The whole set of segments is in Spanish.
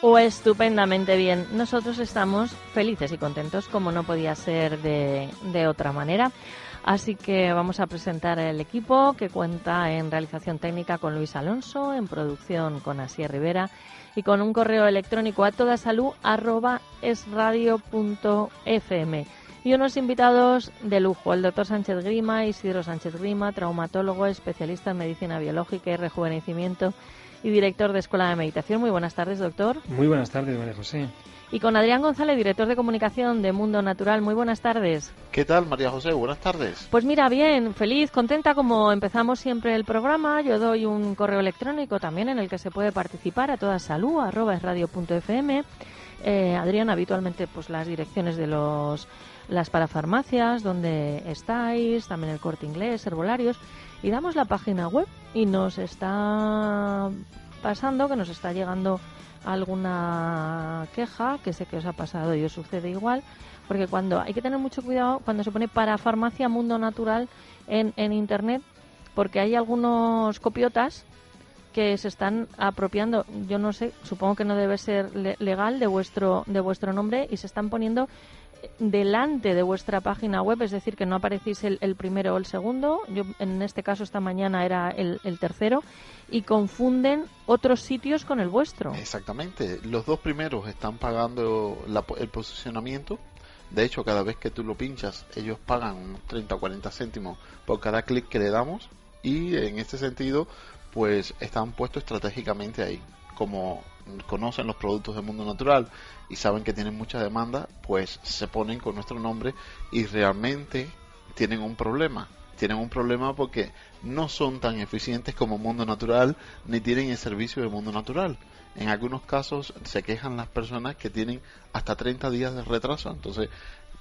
¿O estupendamente bien? Nosotros estamos felices y contentos, como no podía ser de, de otra manera. Así que vamos a presentar el equipo que cuenta en realización técnica con Luis Alonso, en producción con Asier Rivera y con un correo electrónico a toda y unos invitados de lujo, el doctor Sánchez Grima, Isidro Sánchez Grima, traumatólogo, especialista en medicina biológica y rejuvenecimiento y director de Escuela de Meditación. Muy buenas tardes, doctor. Muy buenas tardes, María José. Y con Adrián González, director de comunicación de Mundo Natural. Muy buenas tardes. ¿Qué tal, María José? Buenas tardes. Pues mira, bien, feliz, contenta como empezamos siempre el programa. Yo doy un correo electrónico también en el que se puede participar a toda salud, arroba es radio.fm. Eh, Adrián, habitualmente pues las direcciones de los las parafarmacias donde estáis, también el corte inglés, herbolarios, y damos la página web y nos está pasando, que nos está llegando alguna queja, que sé que os ha pasado y os sucede igual, porque cuando hay que tener mucho cuidado cuando se pone parafarmacia mundo natural en, en internet, porque hay algunos copiotas que se están apropiando, yo no sé, supongo que no debe ser legal de vuestro de vuestro nombre y se están poniendo delante de vuestra página web, es decir, que no aparecéis el, primero o el segundo, yo en este caso esta mañana era el, tercero, y confunden otros sitios con el vuestro. Exactamente, los dos primeros están pagando el posicionamiento, de hecho cada vez que tú lo pinchas ellos pagan 30 o 40 céntimos por cada clic que le damos, y en este sentido pues están puestos estratégicamente ahí como conocen los productos del mundo natural y saben que tienen mucha demanda, pues se ponen con nuestro nombre y realmente tienen un problema. Tienen un problema porque no son tan eficientes como Mundo Natural ni tienen el servicio de Mundo Natural. En algunos casos se quejan las personas que tienen hasta 30 días de retraso. Entonces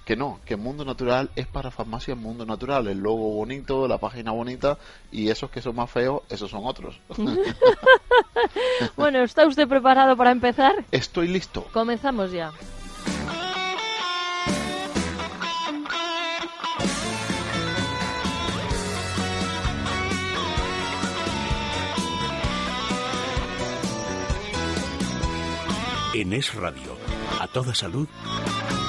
que no, que Mundo Natural es para farmacia Mundo Natural, el logo bonito, la página bonita y esos que son más feos, esos son otros. bueno, ¿está usted preparado para empezar? Estoy listo. Comenzamos ya. En Es Radio, a toda salud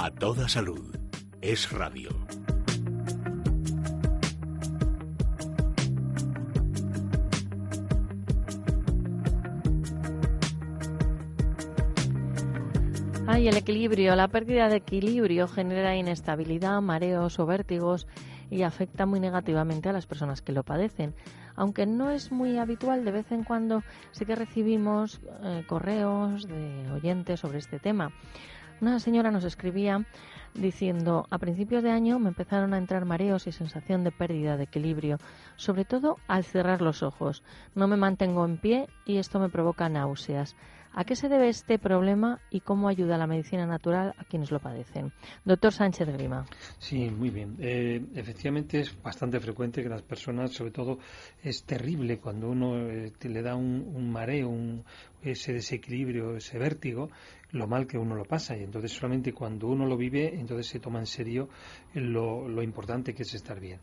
A toda salud. Es radio. Hay el equilibrio, la pérdida de equilibrio genera inestabilidad, mareos o vértigos y afecta muy negativamente a las personas que lo padecen. Aunque no es muy habitual, de vez en cuando sí que recibimos eh, correos de oyentes sobre este tema. Una señora nos escribía diciendo, a principios de año me empezaron a entrar mareos y sensación de pérdida de equilibrio, sobre todo al cerrar los ojos. No me mantengo en pie y esto me provoca náuseas. ¿A qué se debe este problema y cómo ayuda la medicina natural a quienes lo padecen? Doctor Sánchez Grima. Sí, muy bien. Eh, efectivamente es bastante frecuente que las personas, sobre todo, es terrible cuando uno eh, le da un, mareo, ese desequilibrio, ese vértigo, lo mal que uno lo pasa. Y entonces solamente cuando uno lo vive, entonces se toma en serio lo, lo importante que es estar bien.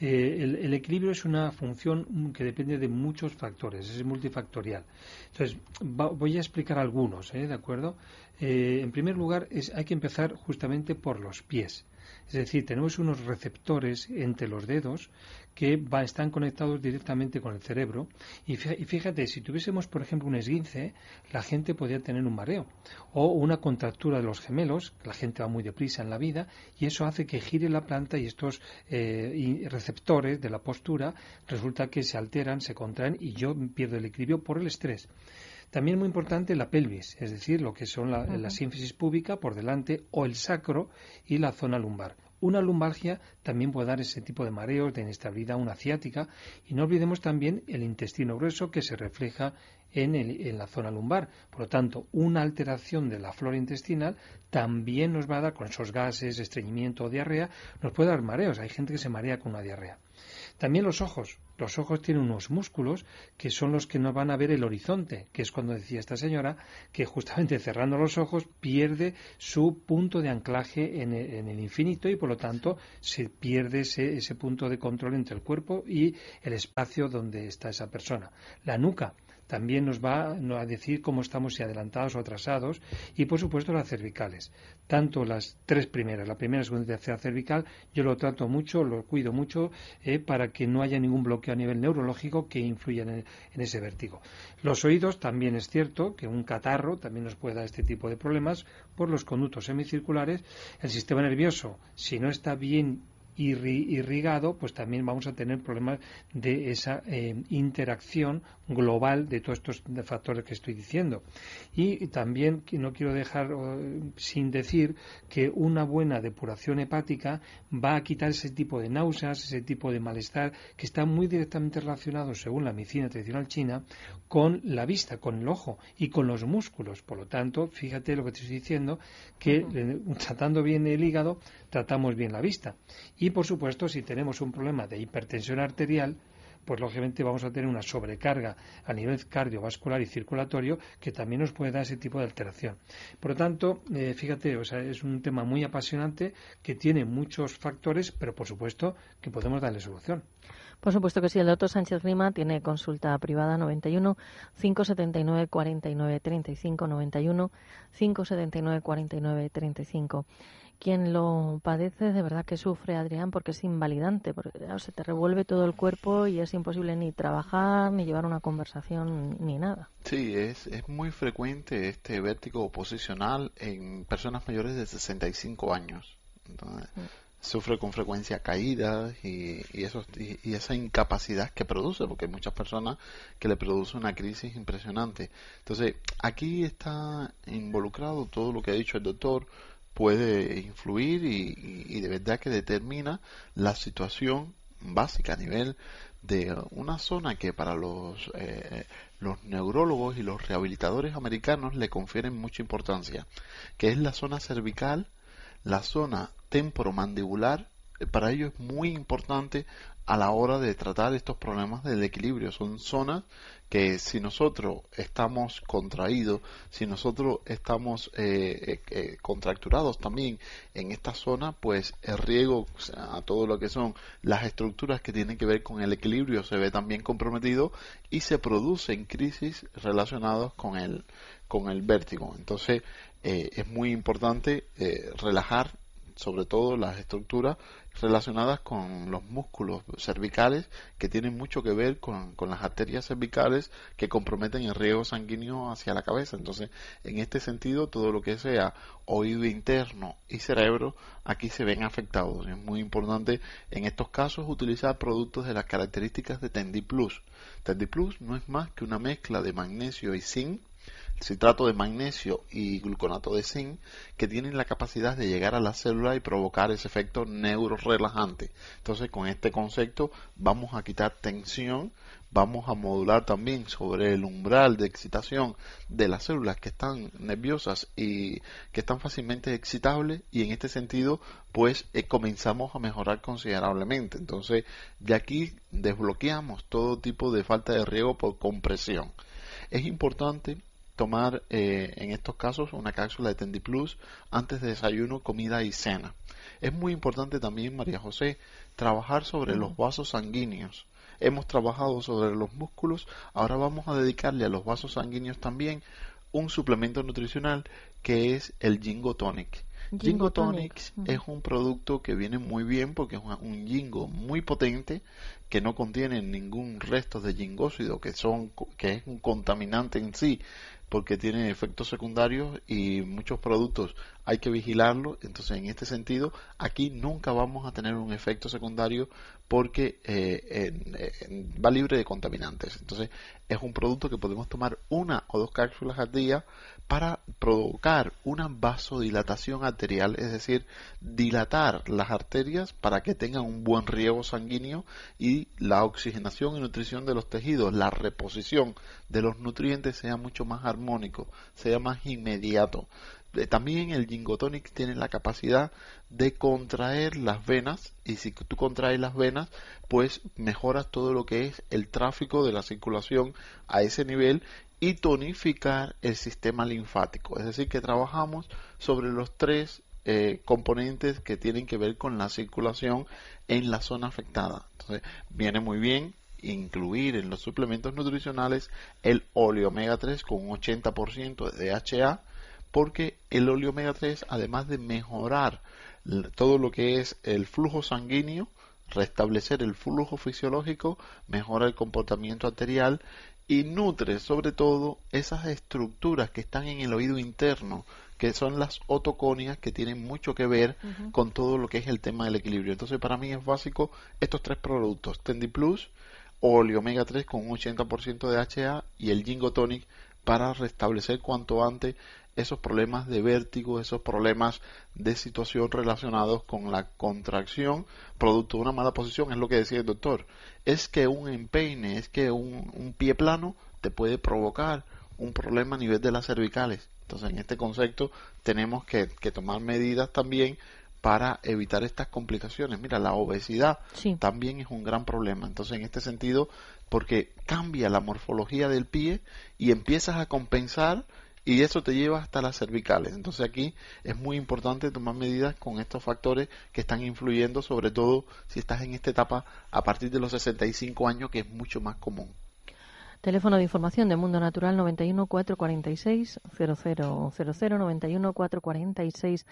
Eh, el, equilibrio es una función que depende de muchos factores, es multifactorial. Entonces, voy a explicar algunos, ¿eh? ¿de acuerdo? Eh, en primer lugar, es, hay que empezar justamente por los pies. Es decir, tenemos unos receptores entre los dedos que están conectados directamente con el cerebro. Y fíjate, si tuviésemos, por ejemplo, un esguince, la gente podría tener un mareo. O una contractura de los gemelos, la gente va muy deprisa en la vida, y eso hace que gire la planta y estos eh, receptores de la postura resulta que se alteran, se contraen y yo pierdo el equilibrio por el estrés. También muy importante la pelvis, es decir, lo que son la, la sínfisis púbica por delante o el sacro y la zona lumbar. Una lumbalgia también puede dar ese tipo de mareos, de inestabilidad, una ciática. Y no olvidemos también el intestino grueso que se refleja en, en, la zona lumbar. Por lo tanto, una alteración de la flora intestinal también nos va a dar, con esos gases, estreñimiento o diarrea, nos puede dar mareos. Hay gente que se marea con una diarrea. También los ojos. Los ojos tienen unos músculos que son los que nos van a ver el horizonte, que es cuando decía esta señora que justamente cerrando los ojos pierde su punto de anclaje en el, infinito y por lo tanto se pierde ese, ese punto de control entre el cuerpo y el espacio donde está esa persona. La nuca también nos va a decir cómo estamos si adelantados o atrasados y por supuesto las cervicales. Tanto las tres primeras, la primera, segunda y tercera cervical, yo lo trato mucho, lo cuido mucho eh, para que no haya ningún bloqueo a nivel neurológico que influya en, ese vértigo. Los oídos también es cierto que un catarro también nos puede dar este tipo de problemas por los conductos semicirculares. El sistema nervioso, si no está bien irrigado, pues también vamos a tener problemas de esa eh, interacción global de todos estos factores que estoy diciendo. Y también no quiero dejar sin decir que una buena depuración hepática va a quitar ese tipo de náuseas, ese tipo de malestar que está muy directamente relacionado, según la medicina tradicional china, con la vista, con el ojo y con los músculos. Por lo tanto, fíjate lo que te estoy diciendo, que eh, tratando bien el hígado, tratamos bien la vista. Y por supuesto, si tenemos un problema de hipertensión arterial, pues lógicamente vamos a tener una sobrecarga a nivel cardiovascular y circulatorio que también nos puede dar ese tipo de alteración. Por lo tanto, eh, fíjate, o sea, es un tema muy apasionante que tiene muchos factores, pero por supuesto que podemos darle solución. Por supuesto que sí, el doctor Sánchez Lima tiene consulta privada 91 579 49 35 91 579 49 35 quien lo padece de verdad que sufre, Adrián, porque es invalidante, porque se te revuelve todo el cuerpo y es imposible ni trabajar, ni llevar una conversación, ni nada. Sí, es, es muy frecuente este vértigo posicional en personas mayores de 65 años. Entonces, Sufre con frecuencia caídas y, y, eso, y, esa incapacidad que produce, porque hay muchas personas que le produce una crisis impresionante. Entonces, aquí está involucrado todo lo que ha dicho el doctor, puede influir y, de verdad que determina la situación básica a nivel de una zona que para los, eh, los neurólogos y los rehabilitadores americanos le confieren mucha importancia, que es la zona cervical, la zona temporomandibular, para ello es muy importante a la hora de tratar estos problemas del equilibrio. Son zonas que si nosotros estamos contraídos, si nosotros estamos eh, eh, eh, contracturados también en esta zona, pues el riego a todo lo que son las estructuras que tienen que ver con el equilibrio se ve también comprometido y se producen crisis relacionadas con el, con el vértigo. Entonces es muy importante relajar sobre todo las estructuras relacionadas con los músculos cervicales que tienen mucho que ver con, las arterias cervicales que comprometen el riego sanguíneo hacia la cabeza. Entonces, en este sentido, todo lo que sea oído interno y cerebro aquí se ven afectados. Es muy importante en estos casos utilizar productos de las características de Tendiplus. Tendiplus no es más que una mezcla de magnesio y zinc citrato de magnesio y gluconato de zinc que tienen la capacidad de llegar a la célula y provocar ese efecto neurorelajante. Entonces, con este concepto vamos a quitar tensión, vamos a modular también sobre el umbral de excitación de las células que están nerviosas y que están fácilmente excitables y en este sentido pues eh, comenzamos a mejorar considerablemente. Entonces, de aquí desbloqueamos todo tipo de falta de riego por compresión. Es importante tomar eh, en estos casos una cápsula de Tendiplus antes de desayuno, comida y cena. Es muy importante también, María José, trabajar sobre los vasos sanguíneos. Hemos trabajado sobre los músculos, ahora vamos a dedicarle a los vasos sanguíneos también un suplemento nutricional que es el Jingo Tonic. Jingo Tonics es un producto que viene muy bien porque es un jingo muy potente que no contiene ningún resto de jingósido que son que es un contaminante en sí porque tiene efectos secundarios y muchos productos hay que vigilarlo. Entonces, en este sentido, aquí nunca vamos a tener un efecto secundario porque eh, va libre de contaminantes. Entonces, es un producto que podemos tomar una o dos cápsulas al día para provocar una vasodilatación arterial, es decir, dilatar las arterias para que tengan un buen riego sanguíneo y la oxigenación y nutrición de los tejidos, la reposición de los nutrientes sea mucho más armónico, sea más inmediato. Eh, también el gingotonic tiene la capacidad de contraer las venas y si tú contraes las venas pues mejoras todo lo que es el tráfico de la circulación a ese nivel y tonificar el sistema linfático. Es decir que trabajamos sobre los tres eh, componentes que tienen que ver con la circulación en la zona afectada. Entonces viene muy bien incluir en los suplementos nutricionales el óleo omega 3 con un 80% de DHA porque el óleo omega 3, además de mejorar todo lo que es el flujo sanguíneo, restablecer el flujo fisiológico, mejora el comportamiento arterial y nutre sobre todo esas estructuras que están en el oído interno, que son las otoconias que tienen mucho que ver con todo lo que es el tema del equilibrio. Entonces para mí es básico estos tres productos, Tendi Plus, óleo omega 3 con un 80% de HA y el Jingo Tonic para restablecer cuanto antes esos problemas de vértigo, esos problemas de situación relacionados con la contracción producto de una mala posición, es lo que decía el doctor. Es que un empeine, es que un, pie plano te puede provocar un problema a nivel de las cervicales. Entonces, en este concepto tenemos que, tomar medidas también para evitar estas complicaciones. Mira, la obesidad también es un gran problema. Entonces, en este sentido, porque cambia la morfología del pie y empiezas a compensar y eso te lleva hasta las cervicales. Entonces aquí es muy importante tomar medidas con estos factores que están influyendo, sobre todo si estás en esta etapa a partir de los 65 años, que es mucho más común. Teléfono de información de Mundo Natural 91 446 0000 91 446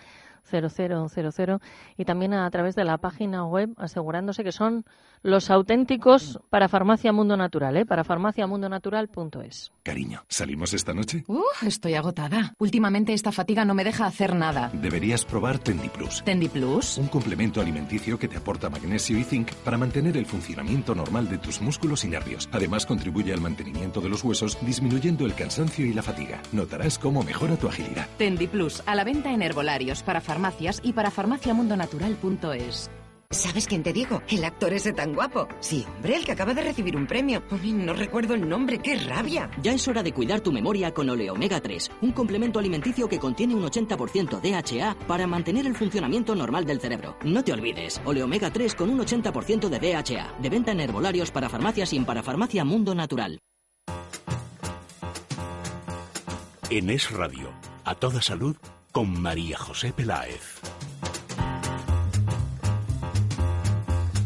0000 y también a través de la página web asegurándose que son los auténticos para Farmacia Mundo Natural, ¿eh? para farmaciamundonatural.es. Cariño, ¿salimos esta noche? Uh, estoy agotada. Últimamente esta fatiga no me deja hacer nada. Deberías probar Tendiplus. ¿Tendiplus? Un complemento alimenticio que te aporta magnesio y zinc para mantener el funcionamiento normal de tus músculos y nervios. Además contribuye al mantenimiento de los huesos disminuyendo el cansancio y la fatiga. Notarás cómo mejora tu agilidad. Tendiplus, a la venta en herbolarios para farmacias y para farmaciamundonatural.es. ¿Sabes quién te digo? El actor ese tan guapo. Sí, hombre, el que acaba de recibir un premio. no recuerdo el nombre, qué rabia. Ya es hora de cuidar tu memoria con Oleo Omega 3, un complemento alimenticio que contiene un 80% DHA para mantener el funcionamiento normal del cerebro. No te olvides, Oleo Omega 3 con un 80% de DHA, de venta en herbolarios para farmacias y para farmacia Mundo Natural. En Es Radio, a toda salud, con María José Peláez.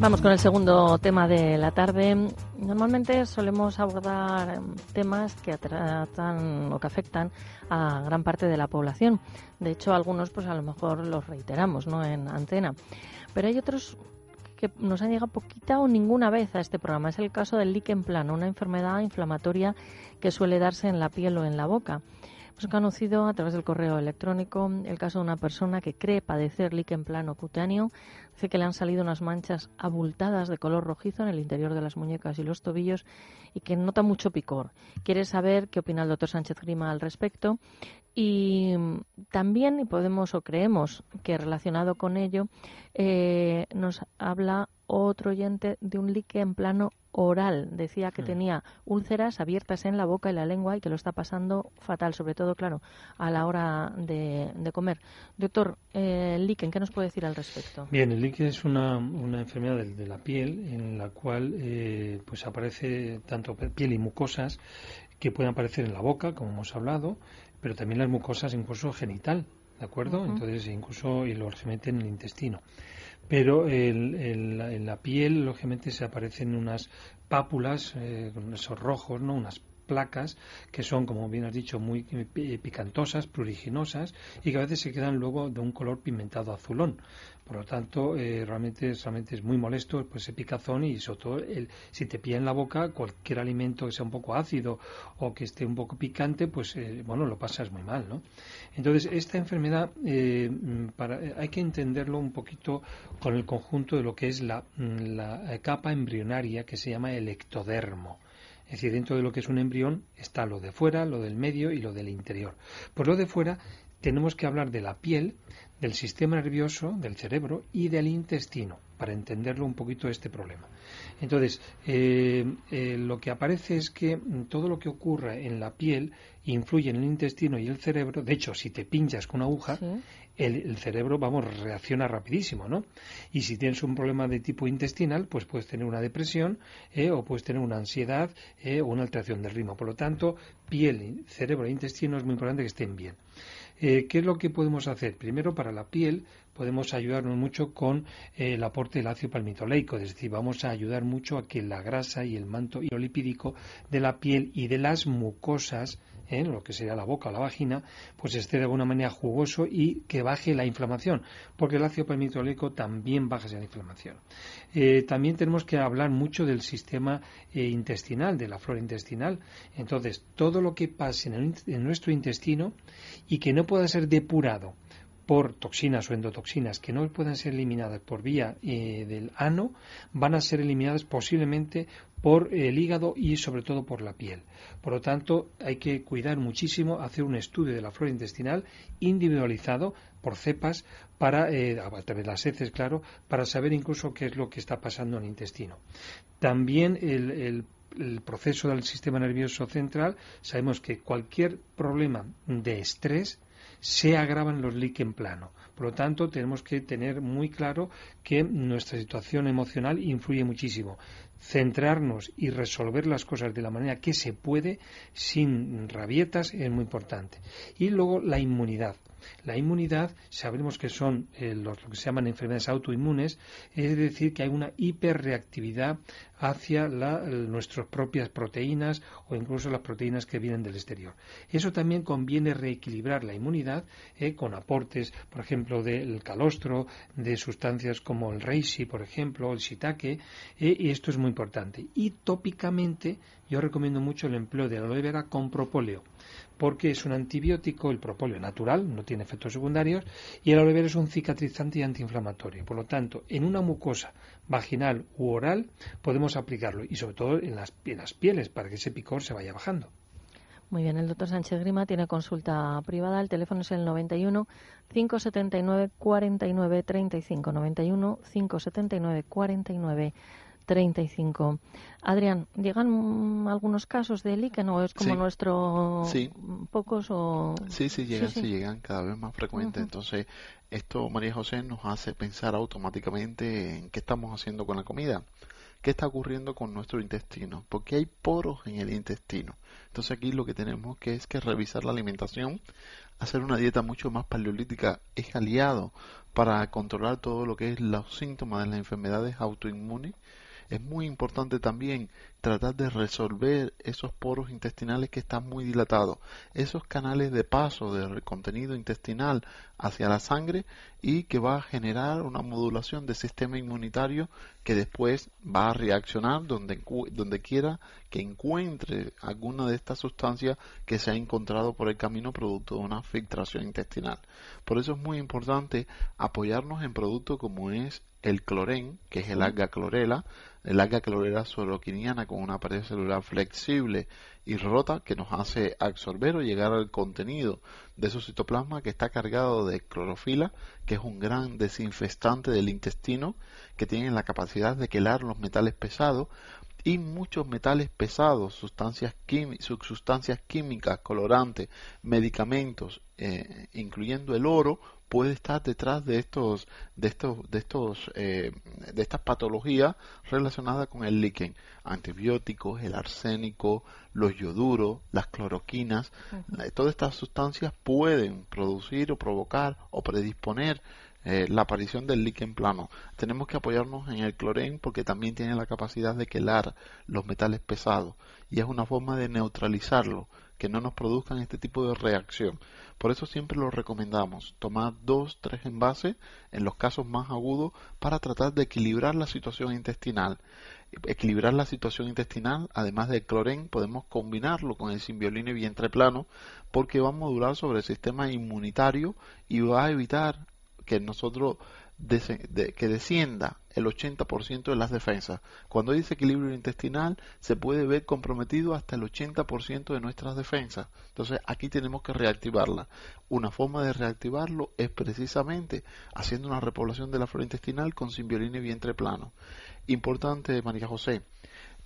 Vamos con el segundo tema de la tarde. Normalmente solemos abordar em, temas que tratan o que afectan a gran parte de la población. De hecho, algunos pues a lo mejor los reiteramos, ¿no? En antena. Pero hay otros que nos han llegado poquita o ninguna vez a este programa. Es el caso del líquen plano, una enfermedad inflamatoria que suele darse en la piel o en la boca. Hemos conocido a través del correo electrónico el caso de una persona que cree padecer líquen plano cutáneo. Dice que le han salido unas manchas abultadas de color rojizo en el interior de las muñecas y los tobillos y que nota mucho picor. Quiere saber qué opina el doctor Sánchez Grima al respecto y también y podemos o creemos que relacionado con ello eh, nos habla otro oyente de un líquen plano oral. Decía que hmm. tenía úlceras abiertas en la boca y la lengua y que lo está pasando fatal, sobre todo, claro, a la hora de, comer. Doctor, eh, líquen, ¿qué nos puede decir al respecto? Bien, el líquen es una, una enfermedad de, la piel en la cual eh, pues aparece tanto piel y mucosas que pueden aparecer en la boca, como hemos hablado, pero también las mucosas incluso genital, ¿de acuerdo? Entonces incluso y mete en el intestino pero en la piel, lógicamente, se aparecen unas pápulas eh, con esos rojos, ¿no? unas placas que son, como bien has dicho, muy picantosas, pruriginosas y que a veces se quedan luego de un color pimentado azulón. Por lo tanto, eh, realmente, realmente es muy molesto pues, ese picazón y sobre todo el, si te pilla en la boca cualquier alimento que sea un poco ácido o que esté un poco picante, pues eh, bueno, lo pasas muy mal, ¿no? Entonces, esta enfermedad eh, para, hay que entenderlo un poquito con el conjunto de lo que es la, la capa embrionaria que se llama el ectodermo. Es decir, dentro de lo que es un embrión está lo de fuera, lo del medio y lo del interior. Por lo de fuera tenemos que hablar de la piel, del sistema nervioso, del cerebro y del intestino, para entenderlo un poquito este problema. Entonces, eh, eh, lo que aparece es que todo lo que ocurra en la piel influye en el intestino y el cerebro. De hecho, si te pinchas con una aguja, el, cerebro, vamos, reacciona rapidísimo, ¿no? Y si tienes un problema de tipo intestinal, pues puedes tener una depresión eh, o puedes tener una ansiedad o una alteración del ritmo. Por lo tanto, piel, cerebro e intestino es muy importante que estén bien. Eh, ¿Qué es lo que podemos hacer? Primero, para la piel, podemos ayudarnos mucho con eh, el aporte del ácido palmitoleico, es decir, vamos a ayudar mucho a que la grasa y el manto hidrolipídico de la piel y de las mucosas ¿eh? lo que sería la boca o la vagina, pues esté de alguna manera jugoso y que baje la inflamación, porque el ácido palmitoleico también baja esa inflamación. Eh, también tenemos que hablar mucho del sistema eh, intestinal, de la flora intestinal. Entonces, todo lo que pase en nuestro intestino y que no pueda ser depurado por toxinas o endotoxinas que no puedan ser eliminadas por vía eh, del ano, van a ser eliminadas posiblemente por el hígado y sobre todo por la piel. Por lo tanto, hay que cuidar muchísimo, hacer un estudio de la flora intestinal individualizado por cepas para, eh, a través de las heces, claro, para saber incluso qué es lo que está pasando en el intestino. También el proceso del sistema nervioso central, sabemos que cualquier problema de estrés se agravan los líquen plano. Por lo tanto, tenemos que tener muy claro que nuestra situación emocional influye muchísimo. Centrarnos y resolver las cosas de la manera que se puede, sin rabietas, es muy importante. Y luego la inmunidad. La inmunidad, sabemos que son eh, lo que se llaman enfermedades autoinmunes, es decir, que hay una hiperreactividad hacia nuestras propias proteínas o incluso las proteínas que vienen del exterior. Eso también conviene reequilibrar la inmunidad eh, con aportes, por ejemplo, del calostro, de sustancias como el reishi, por ejemplo, el shiitake, eh, y esto es muy importante. Y tópicamente yo recomiendo mucho el empleo de aloe vera con propóleo porque es un antibiótico, el propóleo natural, no tiene efectos secundarios, y el aloe vera es un cicatrizante y antiinflamatorio. Por lo tanto, en una mucosa vaginal u oral podemos aplicarlo, y sobre todo en las, en las pieles, para que ese picor se vaya bajando. Muy bien, el doctor Sánchez Grima tiene consulta privada. El teléfono es el 91 579 49 35. 91 579 49 35. Adrián, ¿llegan algunos casos de líquen o es como nuestro sí. pocos o...? Sí, sí, llegan, sí, llegan cada vez más frecuentes. Entonces, esto, María José, nos hace pensar automáticamente en qué estamos haciendo con la comida. ¿Qué está ocurriendo con nuestro intestino? Porque hay poros en el intestino. Entonces aquí lo que tenemos que es que revisar la alimentación, hacer una dieta mucho más paleolítica es aliado para controlar todo lo que es los síntomas de las enfermedades autoinmunes es muy importante también tratar de resolver esos poros intestinales que están muy dilatados, esos canales de paso del contenido intestinal hacia la sangre y que va a generar una modulación del sistema inmunitario que después va a reaccionar donde, donde quiera que encuentre alguna de estas sustancias que se ha encontrado por el camino producto de una filtración intestinal. Por eso es muy importante apoyarnos en productos como es el clorén, que es el alga clorela, el alga clorela soroquiniana con una pared celular flexible y rota que nos hace absorber o llegar al contenido de su citoplasma que está cargado de clorofila, que es un gran desinfestante del intestino, que tiene la capacidad de quelar los metales pesados y muchos metales pesados, sustancias, sustancias químicas, colorantes, medicamentos, eh, incluyendo el oro, puede estar detrás de estos de estos de estos eh, de estas patologías relacionadas con el líquen. Antibióticos el arsénico los yoduros las cloroquinas todas estas sustancias pueden producir o provocar o predisponer eh, la aparición del líquen plano. Tenemos que apoyarnos en el clorén porque también tiene la capacidad de quelar los metales pesados y es una forma de neutralizarlo, que no nos produzcan este tipo de reacción. Por eso siempre lo recomendamos, tomar dos, tres envases en los casos más agudos para tratar de equilibrar la situación intestinal. Equilibrar la situación intestinal, además del clorén, podemos combinarlo con el simbiolino y vientre plano porque va a modular sobre el sistema inmunitario y va a evitar que nosotros que descienda el 80% de las defensas. Cuando hay desequilibrio intestinal se puede ver comprometido hasta el 80% de nuestras defensas. Entonces aquí tenemos que reactivarla. Una forma de reactivarlo es precisamente haciendo una repoblación de la flora intestinal con simbiolina y vientre plano. Importante, María José,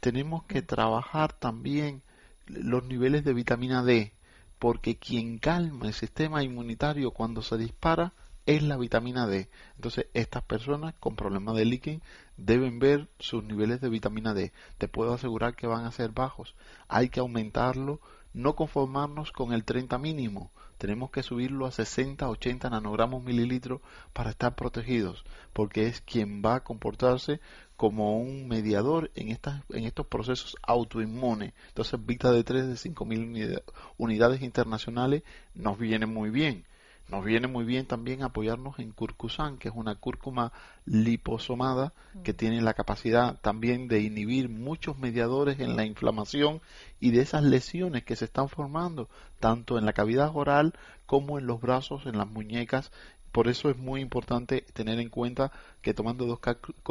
tenemos que trabajar también los niveles de vitamina D, porque quien calma el sistema inmunitario cuando se dispara es la vitamina D. Entonces, estas personas con problemas de líquen deben ver sus niveles de vitamina D. Te puedo asegurar que van a ser bajos. Hay que aumentarlo, no conformarnos con el 30 mínimo. Tenemos que subirlo a 60, 80 nanogramos mililitros para estar protegidos, porque es quien va a comportarse como un mediador en, estas, en estos procesos autoinmunes. Entonces, Vita de 3 de 5.000 unidades internacionales nos viene muy bien nos viene muy bien también apoyarnos en curcusan, que es una cúrcuma liposomada que mm. tiene la capacidad también de inhibir muchos mediadores en la inflamación y de esas lesiones que se están formando tanto en la cavidad oral como en los brazos, en las muñecas. Por eso es muy importante tener en cuenta que tomando dos,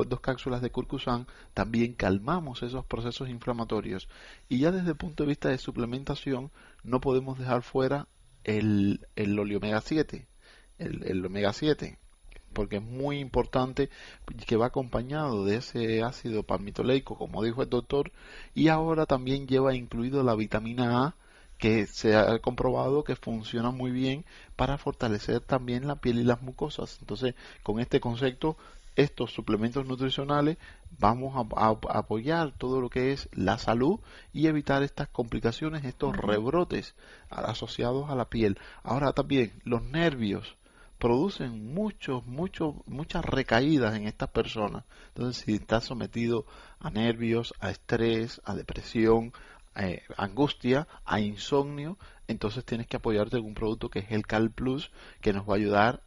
dos cápsulas de curcusan también calmamos esos procesos inflamatorios. Y ya desde el punto de vista de suplementación no podemos dejar fuera el, el omega 7, el, el omega 7, porque es muy importante que va acompañado de ese ácido palmitoleico, como dijo el doctor, y ahora también lleva incluido la vitamina A, que se ha comprobado que funciona muy bien para fortalecer también la piel y las mucosas. Entonces, con este concepto estos suplementos nutricionales vamos a, apoyar todo lo que es la salud y evitar estas complicaciones, estos rebrotes asociados a la piel. Ahora también los nervios producen muchos, muchos, muchas recaídas en estas personas. Entonces, si estás sometido a nervios, a estrés, a depresión, a eh, angustia, a insomnio, entonces tienes que apoyarte en un producto que es el Cal Plus, que nos va a ayudar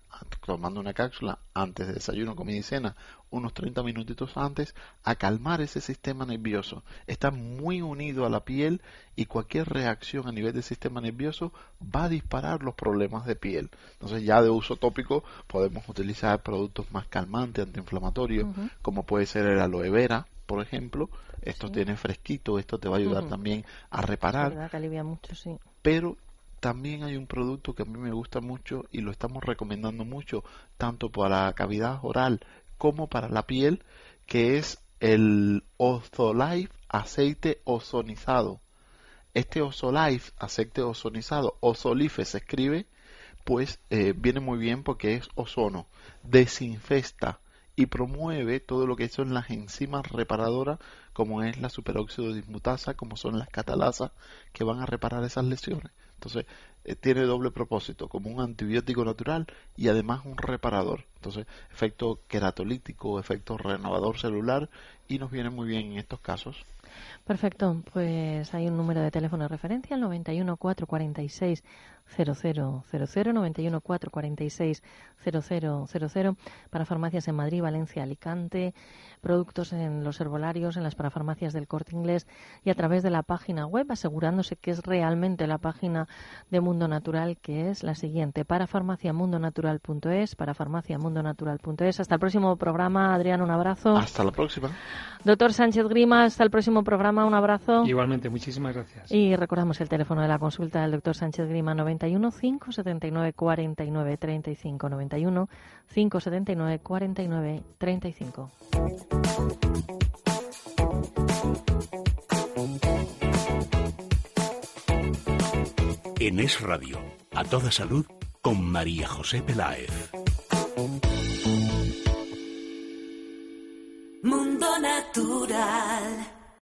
tomando una cápsula antes de desayuno, comida y cena, unos 30 minutitos antes, a calmar ese sistema nervioso. Está muy unido a la piel y cualquier reacción a nivel del sistema nervioso va a disparar los problemas de piel. Entonces ya de uso tópico podemos utilizar productos más calmantes, antiinflamatorios, como puede ser el aloe vera, por ejemplo. Esto tiene fresquito, esto te va a ayudar también a reparar. mucho, sí. Pero también hay un producto que a mí me gusta mucho y lo estamos recomendando mucho, tanto para la cavidad oral como para la piel, que es el Ozolife aceite ozonizado. Este Ozolife aceite ozonizado, Ozolife se escribe, pues eh, viene muy bien porque es ozono, desinfesta y promueve todo lo que son las enzimas reparadoras como es la superóxido dismutasa, como son las catalasas que van a reparar esas lesiones. Entonces, eh, tiene doble propósito, como un antibiótico natural y además un reparador. Entonces, efecto queratolítico, efecto renovador celular y nos viene muy bien en estos casos. Perfecto, pues hay un número de teléfono de referencia, el 91 446 0000 91 446 0000 para farmacias en Madrid, Valencia, Alicante, productos en los herbolarios, en las parafarmacias del Corte Inglés y a través de la página web, asegurándose que es realmente la página de Mundo Natural, que es la siguiente, para farmaciamundonatural.es, para farmaciamundonatural.es. Hasta el próximo programa, Adrián, un abrazo. Hasta la próxima. Doctor Sánchez Grima, hasta el próximo programa, un abrazo. Igualmente, muchísimas gracias. Y recordamos el teléfono de la consulta del doctor Sánchez Grima, 91 579 49 35, 91 579 49 35. En Es Radio, a toda salud, con María José Peláez. Mundo Natural.